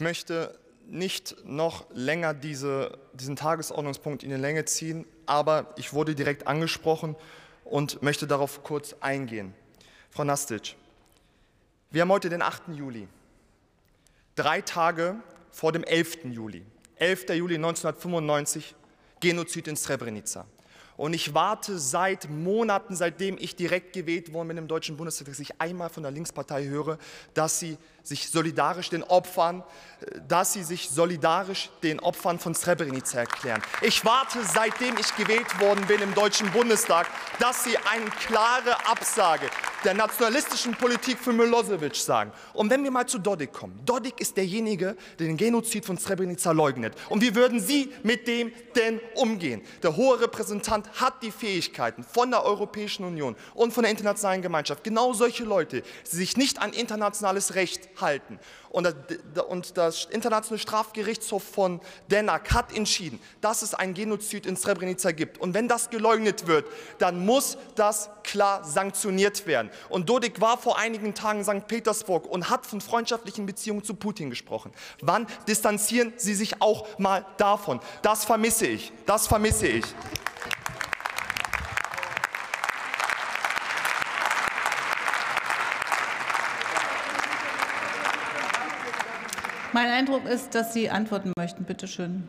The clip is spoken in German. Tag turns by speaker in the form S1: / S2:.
S1: Ich möchte nicht noch länger diese, diesen Tagesordnungspunkt in die Länge ziehen, aber ich wurde direkt angesprochen und möchte darauf kurz eingehen. Frau Nastic, wir haben heute den 8. Juli, drei Tage vor dem 11. Juli. 11. Juli 1995, Genozid in Srebrenica. Und ich warte seit Monaten, seitdem ich direkt gewählt worden bin im Deutschen Bundestag, dass ich einmal von der Linkspartei höre, dass sie sich solidarisch den Opfern, dass sie sich solidarisch den Opfern von Srebrenica erklären. Ich warte, seitdem ich gewählt worden bin im Deutschen Bundestag, dass sie eine klare Absage der nationalistischen Politik für Milosevic sagen. Und wenn wir mal zu Dodik kommen. Dodik ist derjenige, der den Genozid von Srebrenica leugnet. Und wie würden Sie mit dem denn umgehen? Der hohe Repräsentant hat die Fähigkeiten von der Europäischen Union und von der internationalen Gemeinschaft, genau solche Leute, die sich nicht an internationales Recht halten. Und das Internationale Strafgerichtshof von Den Haag hat entschieden, dass es einen Genozid in Srebrenica gibt. Und wenn das geleugnet wird, dann muss das klar sanktioniert werden. Und Dodik war vor einigen Tagen in St. Petersburg und hat von freundschaftlichen Beziehungen zu Putin gesprochen. Wann distanzieren Sie sich auch mal davon? Das vermisse ich. Das vermisse ich.
S2: Mein Eindruck ist, dass Sie antworten möchten. Bitte schön.